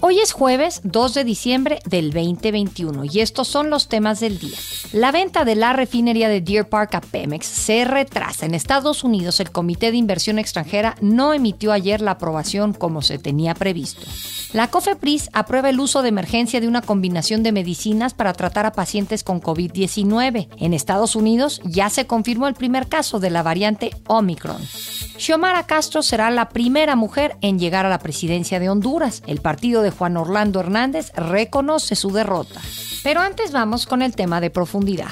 Hoy es jueves 2 de diciembre del 2021 y estos son los temas del día. La venta de la refinería de Deer Park a Pemex se retrasa. En Estados Unidos el Comité de Inversión Extranjera no emitió ayer la aprobación como se tenía previsto. La COFEPRIS aprueba el uso de emergencia de una combinación de medicinas para tratar a pacientes con COVID-19. En Estados Unidos ya se confirmó el primer caso de la variante Omicron. Xiomara Castro será la primera mujer en llegar a la presidencia de Honduras. El partido de Juan Orlando Hernández reconoce su derrota. Pero antes vamos con el tema de profundidad.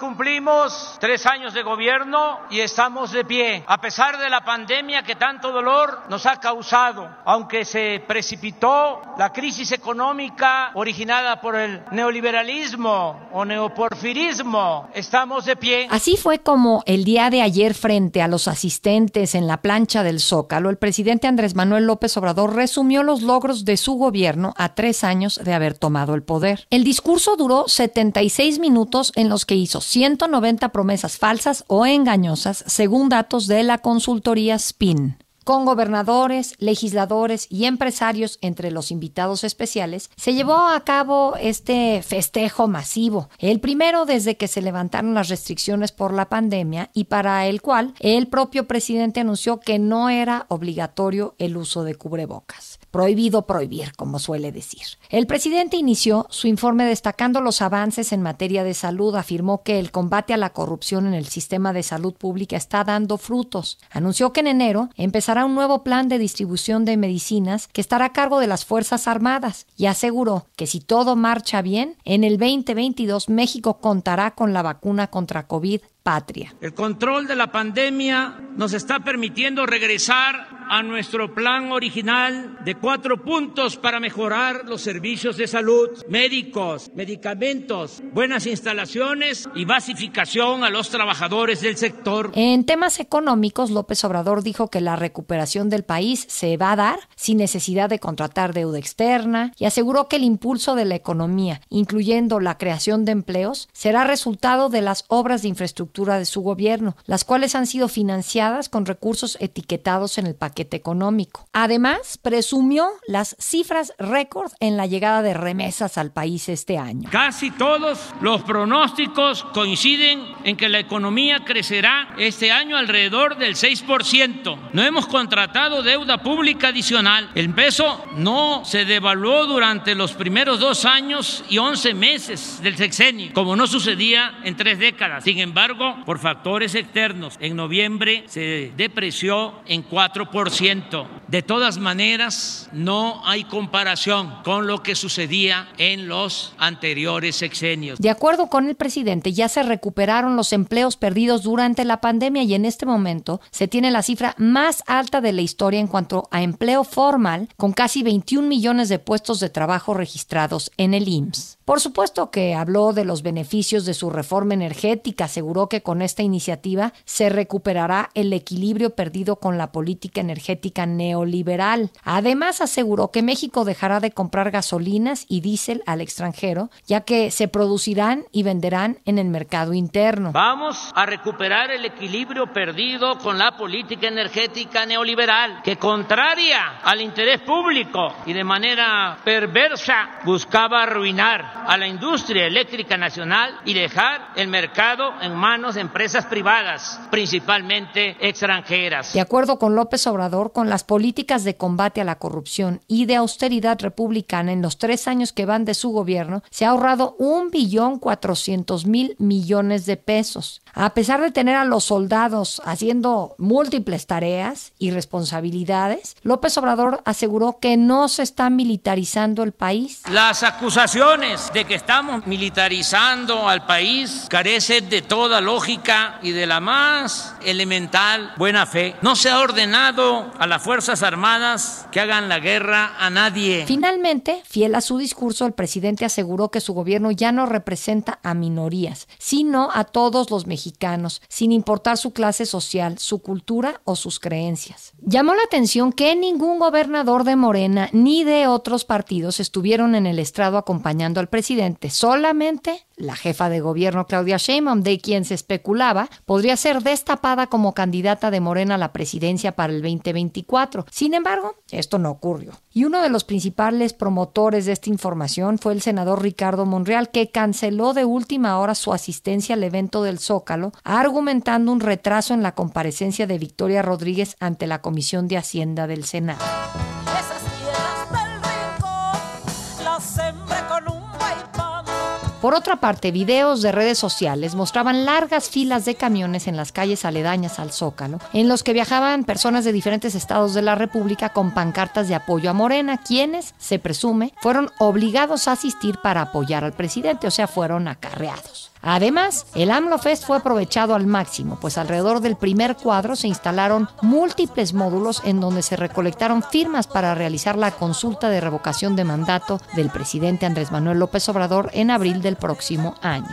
Cumplimos tres años de gobierno y estamos de pie, a pesar de la pandemia que tanto dolor nos ha causado, aunque se precipitó la crisis económica originada por el neoliberalismo o neoporfirismo, estamos de pie. Así fue como el día de ayer frente a los asistentes en la plancha del Zócalo, el presidente Andrés Manuel López Obrador resumió los logros de su gobierno a tres años de haber tomado el poder. El discurso duró 76 minutos en los que hizo 190 promesas falsas o engañosas, según datos de la consultoría SPIN con gobernadores, legisladores y empresarios entre los invitados especiales, se llevó a cabo este festejo masivo, el primero desde que se levantaron las restricciones por la pandemia y para el cual el propio presidente anunció que no era obligatorio el uso de cubrebocas. Prohibido prohibir, como suele decir. El presidente inició su informe destacando los avances en materia de salud, afirmó que el combate a la corrupción en el sistema de salud pública está dando frutos. Anunció que en enero empezará un nuevo plan de distribución de medicinas que estará a cargo de las Fuerzas Armadas y aseguró que si todo marcha bien, en el 2022 México contará con la vacuna contra COVID patria. El control de la pandemia nos está permitiendo regresar a nuestro plan original de cuatro puntos para mejorar los servicios de salud, médicos, medicamentos, buenas instalaciones y basificación a los trabajadores del sector. En temas económicos, López Obrador dijo que la recuperación del país se va a dar sin necesidad de contratar deuda externa y aseguró que el impulso de la economía, incluyendo la creación de empleos, será resultado de las obras de infraestructura de su gobierno, las cuales han sido financiadas con recursos etiquetados en el paquete económico. Además, presumió las cifras récord en la llegada de remesas al país este año. Casi todos los pronósticos coinciden en que la economía crecerá este año alrededor del 6%. No hemos contratado deuda pública adicional. El peso no se devaluó durante los primeros dos años y 11 meses del sexenio, como no sucedía en tres décadas. Sin embargo, por factores externos, en noviembre se depreció en 4%. De todas maneras, no hay comparación con lo que sucedía en los anteriores sexenios. De acuerdo con el presidente, ya se recuperaron los empleos perdidos durante la pandemia y en este momento se tiene la cifra más alta de la historia en cuanto a empleo formal, con casi 21 millones de puestos de trabajo registrados en el IMSS. Por supuesto que habló de los beneficios de su reforma energética, aseguró que con esta iniciativa se recuperará el equilibrio perdido con la política energética neoliberal. Además, aseguró que México dejará de comprar gasolinas y diésel al extranjero, ya que se producirán y venderán en el mercado interno. Vamos a recuperar el equilibrio perdido con la política energética neoliberal, que contraria al interés público y de manera perversa buscaba arruinar a la industria eléctrica nacional y dejar el mercado en manos de empresas privadas, principalmente extranjeras. De acuerdo con López Obrador, con las políticas de combate a la corrupción y de austeridad republicana en los tres años que van de su gobierno, se ha ahorrado un billón cuatrocientos mil millones de pesos. A pesar de tener a los soldados haciendo múltiples tareas y responsabilidades, López Obrador aseguró que no se está militarizando el país. Las acusaciones de que estamos militarizando al país carece de toda lógica y de la más elemental buena fe. No se ha ordenado a las Fuerzas Armadas que hagan la guerra a nadie. Finalmente, fiel a su discurso, el presidente aseguró que su gobierno ya no representa a minorías, sino a todos los mexicanos, sin importar su clase social, su cultura o sus creencias. Llamó la atención que ningún gobernador de Morena ni de otros partidos estuvieron en el estrado acompañando al presidente, solamente la jefa de gobierno Claudia Sheinbaum, de quien se especulaba podría ser destapada como candidata de Morena a la presidencia para el 2024. Sin embargo, esto no ocurrió. Y uno de los principales promotores de esta información fue el senador Ricardo Monreal, que canceló de última hora su asistencia al evento del Zócalo, argumentando un retraso en la comparecencia de Victoria Rodríguez ante la Comisión de Hacienda del Senado. Por otra parte, videos de redes sociales mostraban largas filas de camiones en las calles aledañas al Zócalo, en los que viajaban personas de diferentes estados de la República con pancartas de apoyo a Morena, quienes, se presume, fueron obligados a asistir para apoyar al presidente, o sea, fueron acarreados. Además, el AMLO Fest fue aprovechado al máximo, pues alrededor del primer cuadro se instalaron múltiples módulos en donde se recolectaron firmas para realizar la consulta de revocación de mandato del presidente Andrés Manuel López Obrador en abril del próximo año.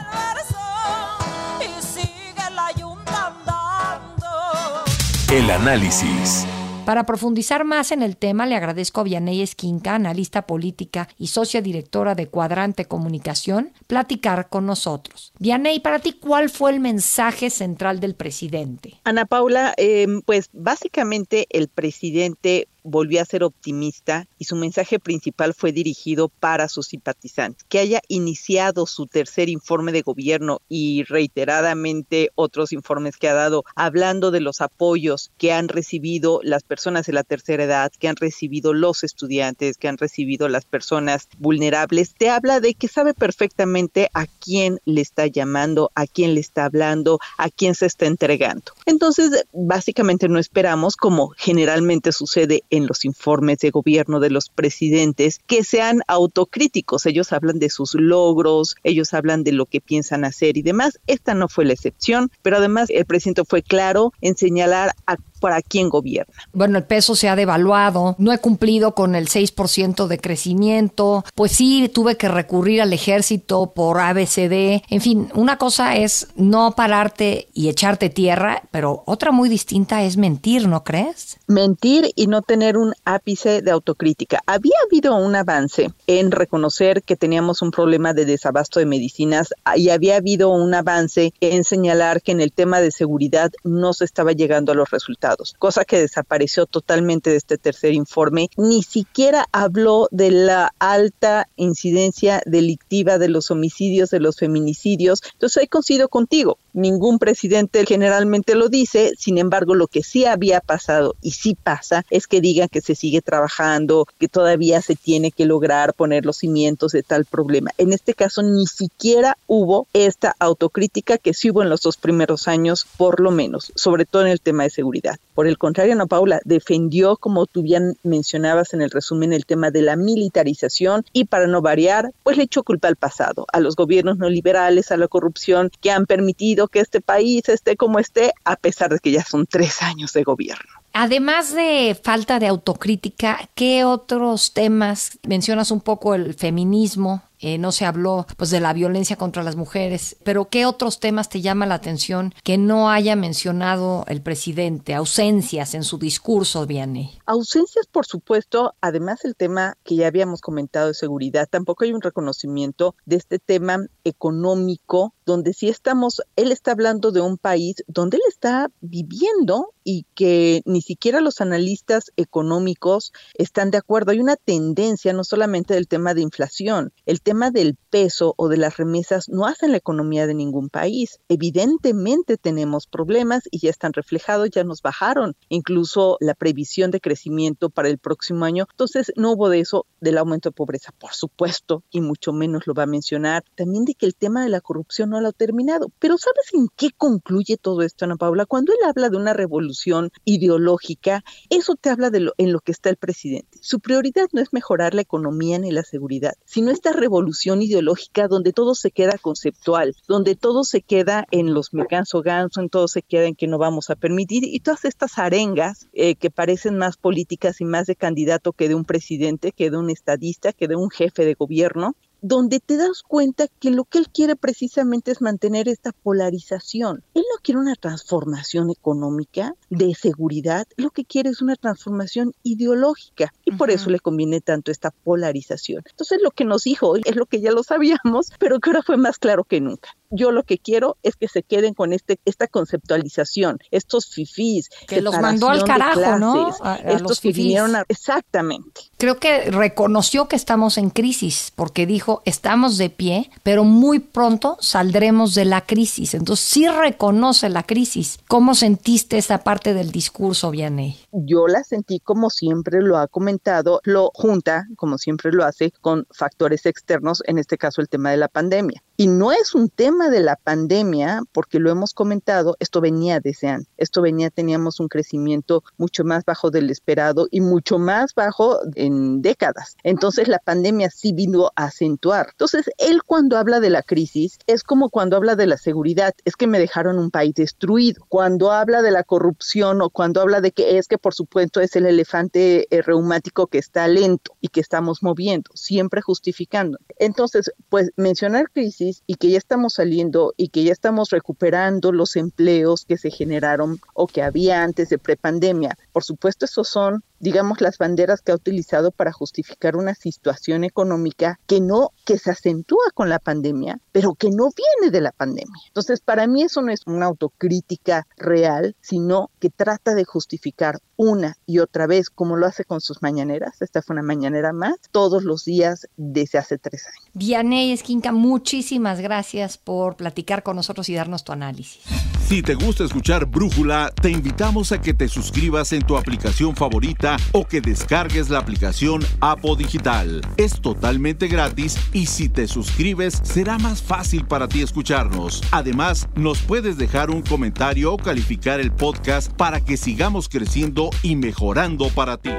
El análisis. Para profundizar más en el tema, le agradezco a Vianey Esquinca, analista política y socia directora de Cuadrante Comunicación, platicar con nosotros. Vianey, para ti, ¿cuál fue el mensaje central del presidente? Ana Paula, eh, pues básicamente el presidente volvió a ser optimista y su mensaje principal fue dirigido para sus simpatizantes. Que haya iniciado su tercer informe de gobierno y reiteradamente otros informes que ha dado hablando de los apoyos que han recibido las personas de la tercera edad, que han recibido los estudiantes, que han recibido las personas vulnerables, te habla de que sabe perfectamente a quién le está llamando, a quién le está hablando, a quién se está entregando. Entonces, básicamente no esperamos, como generalmente sucede en los informes de gobierno de los presidentes que sean autocríticos. Ellos hablan de sus logros, ellos hablan de lo que piensan hacer y demás. Esta no fue la excepción, pero además el presidente fue claro en señalar a para quién gobierna. Bueno, el peso se ha devaluado, no he cumplido con el 6% de crecimiento, pues sí, tuve que recurrir al ejército por ABCD, en fin, una cosa es no pararte y echarte tierra, pero otra muy distinta es mentir, ¿no crees? Mentir y no tener un ápice de autocrítica. Había habido un avance en reconocer que teníamos un problema de desabasto de medicinas y había habido un avance en señalar que en el tema de seguridad no se estaba llegando a los resultados cosa que desapareció totalmente de este tercer informe. Ni siquiera habló de la alta incidencia delictiva de los homicidios, de los feminicidios. Entonces ahí coincido contigo. Ningún presidente generalmente lo dice, sin embargo lo que sí había pasado y sí pasa es que digan que se sigue trabajando, que todavía se tiene que lograr poner los cimientos de tal problema. En este caso ni siquiera hubo esta autocrítica que sí hubo en los dos primeros años, por lo menos, sobre todo en el tema de seguridad. Por el contrario, Ana Paula defendió, como tú bien mencionabas en el resumen, el tema de la militarización y para no variar, pues le echó culpa al pasado, a los gobiernos neoliberales, a la corrupción que han permitido que este país esté como esté, a pesar de que ya son tres años de gobierno. Además de falta de autocrítica, ¿qué otros temas mencionas un poco el feminismo? Eh, no se habló pues de la violencia contra las mujeres, pero ¿qué otros temas te llama la atención que no haya mencionado el presidente? Ausencias en su discurso, Vianney. Ausencias, por supuesto, además el tema que ya habíamos comentado de seguridad, tampoco hay un reconocimiento de este tema económico, donde sí estamos, él está hablando de un país donde él está viviendo y que ni siquiera los analistas económicos están de acuerdo. Hay una tendencia no solamente del tema de inflación, el tema del peso o de las remesas no hacen la economía de ningún país. Evidentemente tenemos problemas y ya están reflejados, ya nos bajaron incluso la previsión de crecimiento para el próximo año. Entonces no hubo de eso del aumento de pobreza, por supuesto, y mucho menos lo va a mencionar. También de que el tema de la corrupción no no lo ha terminado. Pero ¿sabes en qué concluye todo esto, Ana Paula? Cuando él habla de una revolución ideológica, eso te habla de lo, en lo que está el presidente. Su prioridad no es mejorar la economía ni la seguridad, sino esta revolución ideológica donde todo se queda conceptual, donde todo se queda en los me canso ganso, en todo se queda en que no vamos a permitir y todas estas arengas eh, que parecen más políticas y más de candidato que de un presidente, que de un estadista, que de un jefe de gobierno donde te das cuenta que lo que él quiere precisamente es mantener esta polarización. Él no quiere una transformación económica de seguridad, lo que quiere es una transformación ideológica y por eso le conviene tanto esta polarización. Entonces lo que nos dijo es lo que ya lo sabíamos, pero que ahora fue más claro que nunca yo lo que quiero es que se queden con este esta conceptualización, estos fifís. Que los mandó al carajo, ¿no? estos que vinieron Exactamente. Creo que reconoció que estamos en crisis, porque dijo, estamos de pie, pero muy pronto saldremos de la crisis. Entonces sí reconoce la crisis. ¿Cómo sentiste esa parte del discurso, Vianney? Yo la sentí como siempre lo ha comentado, lo junta, como siempre lo hace, con factores externos, en este caso el tema de la pandemia. Y no es un tema de la pandemia, porque lo hemos comentado, esto venía de ese Esto venía, teníamos un crecimiento mucho más bajo del esperado y mucho más bajo en décadas. Entonces la pandemia sí vino a acentuar. Entonces él cuando habla de la crisis es como cuando habla de la seguridad, es que me dejaron un país destruido. Cuando habla de la corrupción o cuando habla de que es que por supuesto es el elefante eh, reumático que está lento y que estamos moviendo, siempre justificando. Entonces, pues mencionar crisis y que ya estamos saliendo y que ya estamos recuperando los empleos que se generaron o que había antes de prepandemia. Por supuesto, esos son digamos, las banderas que ha utilizado para justificar una situación económica que no, que se acentúa con la pandemia, pero que no viene de la pandemia. Entonces, para mí eso no es una autocrítica real, sino que trata de justificar una y otra vez, como lo hace con sus mañaneras, esta fue una mañanera más, todos los días desde hace tres años. Vianey Esquinca, muchísimas gracias por platicar con nosotros y darnos tu análisis. Si te gusta escuchar Brújula, te invitamos a que te suscribas en tu aplicación favorita o que descargues la aplicación Apo Digital. Es totalmente gratis y si te suscribes será más fácil para ti escucharnos. Además, nos puedes dejar un comentario o calificar el podcast para que sigamos creciendo y mejorando para ti.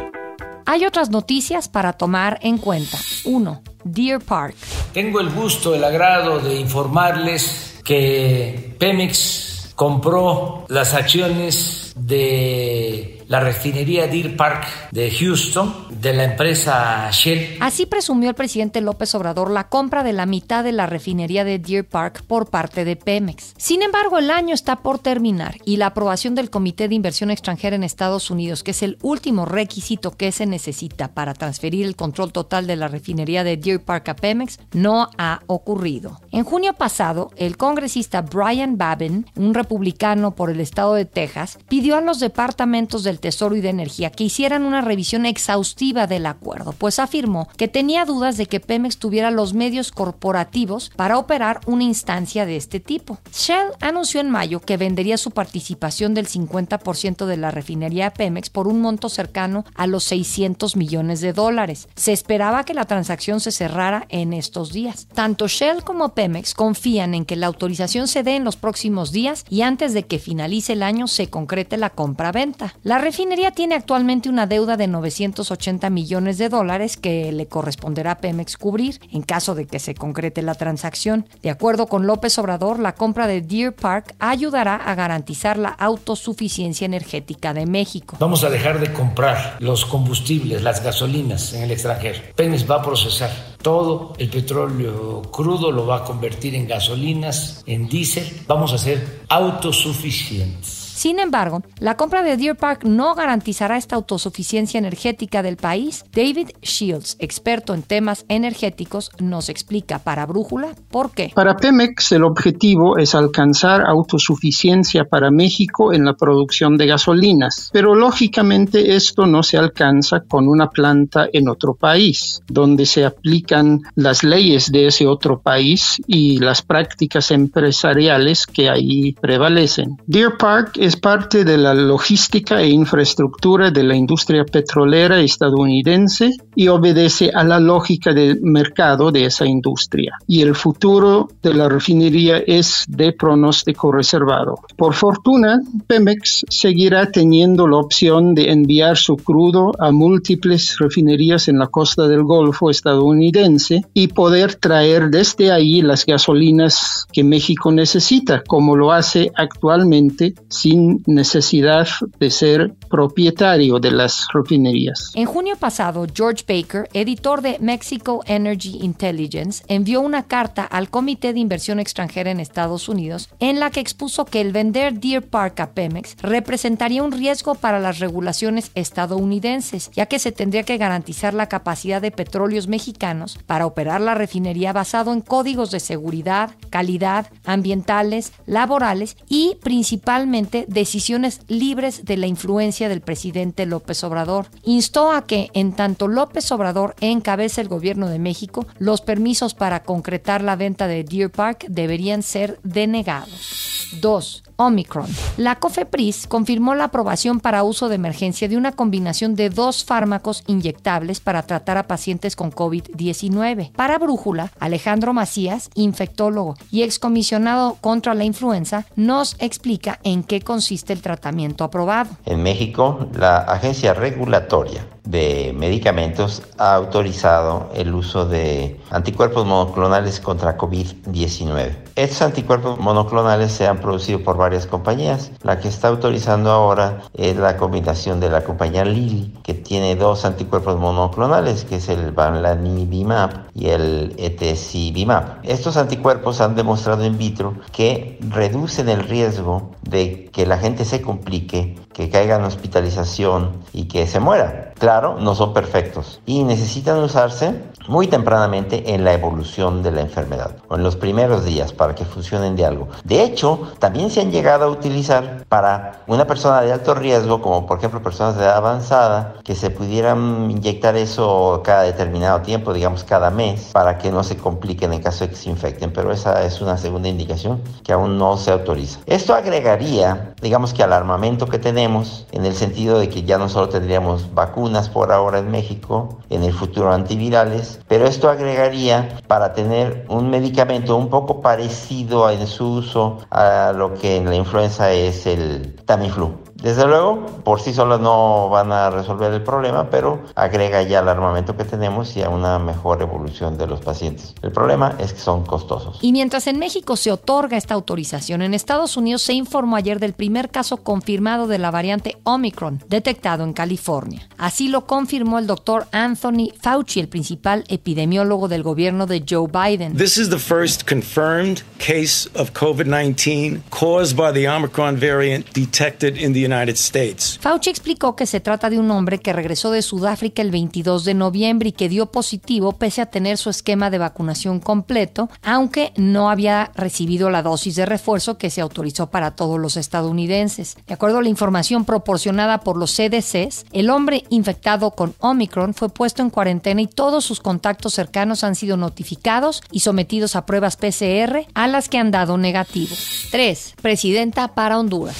Hay otras noticias para tomar en cuenta. 1. Deer Park. Tengo el gusto, el agrado de informarles que Pemex compró las acciones de la refinería Deer Park de Houston de la empresa Shell. Así presumió el presidente López Obrador la compra de la mitad de la refinería de Deer Park por parte de Pemex. Sin embargo, el año está por terminar y la aprobación del Comité de Inversión Extranjera en Estados Unidos, que es el último requisito que se necesita para transferir el control total de la refinería de Deer Park a Pemex, no ha ocurrido. En junio pasado, el congresista Brian Babin, un republicano por el estado de Texas, pidió a los departamentos del Tesoro y de Energía que hicieran una revisión exhaustiva del acuerdo, pues afirmó que tenía dudas de que Pemex tuviera los medios corporativos para operar una instancia de este tipo. Shell anunció en mayo que vendería su participación del 50% de la refinería Pemex por un monto cercano a los 600 millones de dólares. Se esperaba que la transacción se cerrara en estos días. Tanto Shell como Pemex confían en que la autorización se dé en los próximos días y antes de que finalice el año se concrete la compra-venta. La refinería tiene actualmente una deuda de 980 millones de dólares que le corresponderá a Pemex cubrir en caso de que se concrete la transacción. De acuerdo con López Obrador, la compra de Deer Park ayudará a garantizar la autosuficiencia energética de México. Vamos a dejar de comprar los combustibles, las gasolinas en el extranjero. Pemex va a procesar todo el petróleo crudo, lo va a convertir en gasolinas, en diésel. Vamos a ser autosuficientes. Sin embargo, la compra de Deer Park no garantizará esta autosuficiencia energética del país. David Shields, experto en temas energéticos, nos explica para Brújula por qué. Para Pemex el objetivo es alcanzar autosuficiencia para México en la producción de gasolinas, pero lógicamente esto no se alcanza con una planta en otro país, donde se aplican las leyes de ese otro país y las prácticas empresariales que ahí prevalecen. Deer Park es parte de la logística e infraestructura de la industria petrolera estadounidense y obedece a la lógica del mercado de esa industria. Y el futuro de la refinería es de pronóstico reservado. Por fortuna, Pemex seguirá teniendo la opción de enviar su crudo a múltiples refinerías en la costa del Golfo estadounidense y poder traer desde ahí las gasolinas que México necesita, como lo hace actualmente sin necesidad de ser propietario de las refinerías. En junio pasado, George Baker, editor de Mexico Energy Intelligence, envió una carta al Comité de Inversión Extranjera en Estados Unidos en la que expuso que el vender Deer Park a Pemex representaría un riesgo para las regulaciones estadounidenses, ya que se tendría que garantizar la capacidad de petróleos mexicanos para operar la refinería basado en códigos de seguridad, calidad, ambientales, laborales y principalmente decisiones libres de la influencia del presidente López Obrador. Instó a que, en tanto López Obrador encabece el gobierno de México, los permisos para concretar la venta de Deer Park deberían ser denegados. 2. Omicron. La COFEPRIS confirmó la aprobación para uso de emergencia de una combinación de dos fármacos inyectables para tratar a pacientes con COVID-19. Para Brújula, Alejandro Macías, infectólogo y excomisionado contra la influenza, nos explica en qué consiste el tratamiento aprobado. En México, la agencia regulatoria de medicamentos ha autorizado el uso de anticuerpos monoclonales contra COVID-19. Estos anticuerpos monoclonales se han producido por varias compañías. La que está autorizando ahora es la combinación de la compañía Lilly, que tiene dos anticuerpos monoclonales, que es el Bamlanivimab y el Etesivimab. Estos anticuerpos han demostrado in vitro que reducen el riesgo de que la gente se complique, que caiga en hospitalización y que se muera. Claro, no son perfectos y necesitan usarse muy tempranamente en la evolución de la enfermedad o en los primeros días para que funcionen de algo. De hecho, también se han llegado a utilizar para una persona de alto riesgo, como por ejemplo personas de edad avanzada, que se pudieran inyectar eso cada determinado tiempo, digamos cada mes, para que no se compliquen en caso de que se infecten. Pero esa es una segunda indicación que aún no se autoriza. Esto agregaría, digamos que al armamento que tenemos, en el sentido de que ya no solo tendríamos vacunas por ahora en México, en el futuro antivirales, pero esto agregaría para tener un medicamento un poco parecido en su uso a lo que en la influenza es el Tamiflu. Desde luego, por sí solas no van a resolver el problema, pero agrega ya al armamento que tenemos y a una mejor evolución de los pacientes. El problema es que son costosos. Y mientras en México se otorga esta autorización, en Estados Unidos se informó ayer del primer caso confirmado de la variante Omicron, detectado en California. Así lo confirmó el doctor Anthony Fauci, el principal epidemiólogo del gobierno de Joe Biden. This is the first confirmed case of COVID-19 caused by the Omicron variant detected in the United States. Fauci explicó que se trata de un hombre que regresó de Sudáfrica el 22 de noviembre y que dio positivo pese a tener su esquema de vacunación completo, aunque no había recibido la dosis de refuerzo que se autorizó para todos los estadounidenses. De acuerdo a la información proporcionada por los CDCs, el hombre infectado con Omicron fue puesto en cuarentena y todos sus contactos cercanos han sido notificados y sometidos a pruebas PCR a las que han dado negativo. 3. Presidenta para Honduras.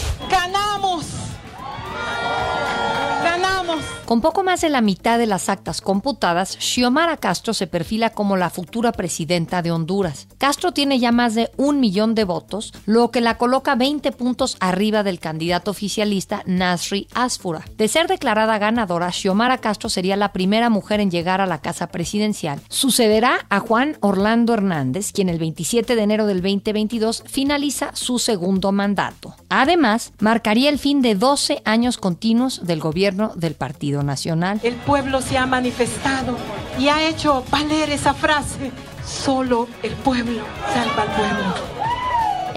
Con poco más de la mitad de las actas computadas, Xiomara Castro se perfila como la futura presidenta de Honduras. Castro tiene ya más de un millón de votos, lo que la coloca 20 puntos arriba del candidato oficialista Nasri Asfura. De ser declarada ganadora, Xiomara Castro sería la primera mujer en llegar a la casa presidencial. Sucederá a Juan Orlando Hernández, quien el 27 de enero del 2022 finaliza su segundo mandato. Además, marcaría el fin de 12 años continuos del gobierno del Partido Nacional. El pueblo se ha manifestado y ha hecho valer esa frase. Solo el pueblo salva al pueblo.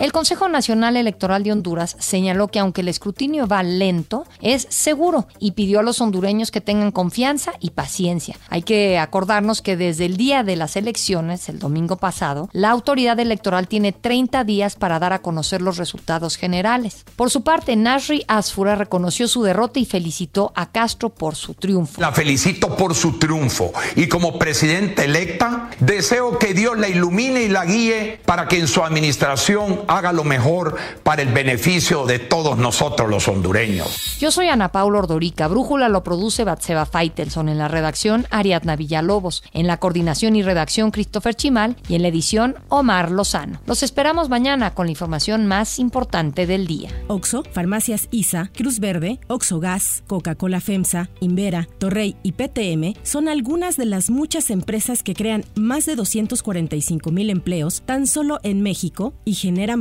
El Consejo Nacional Electoral de Honduras señaló que aunque el escrutinio va lento, es seguro y pidió a los hondureños que tengan confianza y paciencia. Hay que acordarnos que desde el día de las elecciones, el domingo pasado, la autoridad electoral tiene 30 días para dar a conocer los resultados generales. Por su parte, Nasri Asfura reconoció su derrota y felicitó a Castro por su triunfo. La felicito por su triunfo y como presidenta electa deseo que Dios la ilumine y la guíe para que en su administración haga lo mejor para el beneficio de todos nosotros los hondureños. Yo soy Ana Paula Ordorica. Brújula lo produce Batseba Faitelson. En la redacción, Ariadna Villalobos. En la coordinación y redacción, Christopher Chimal. Y en la edición, Omar Lozano. Los esperamos mañana con la información más importante del día. Oxo, Farmacias ISA, Cruz Verde, Oxo Gas, Coca-Cola FEMSA, Invera, Torrey y PTM son algunas de las muchas empresas que crean más de 245 mil empleos tan solo en México y generan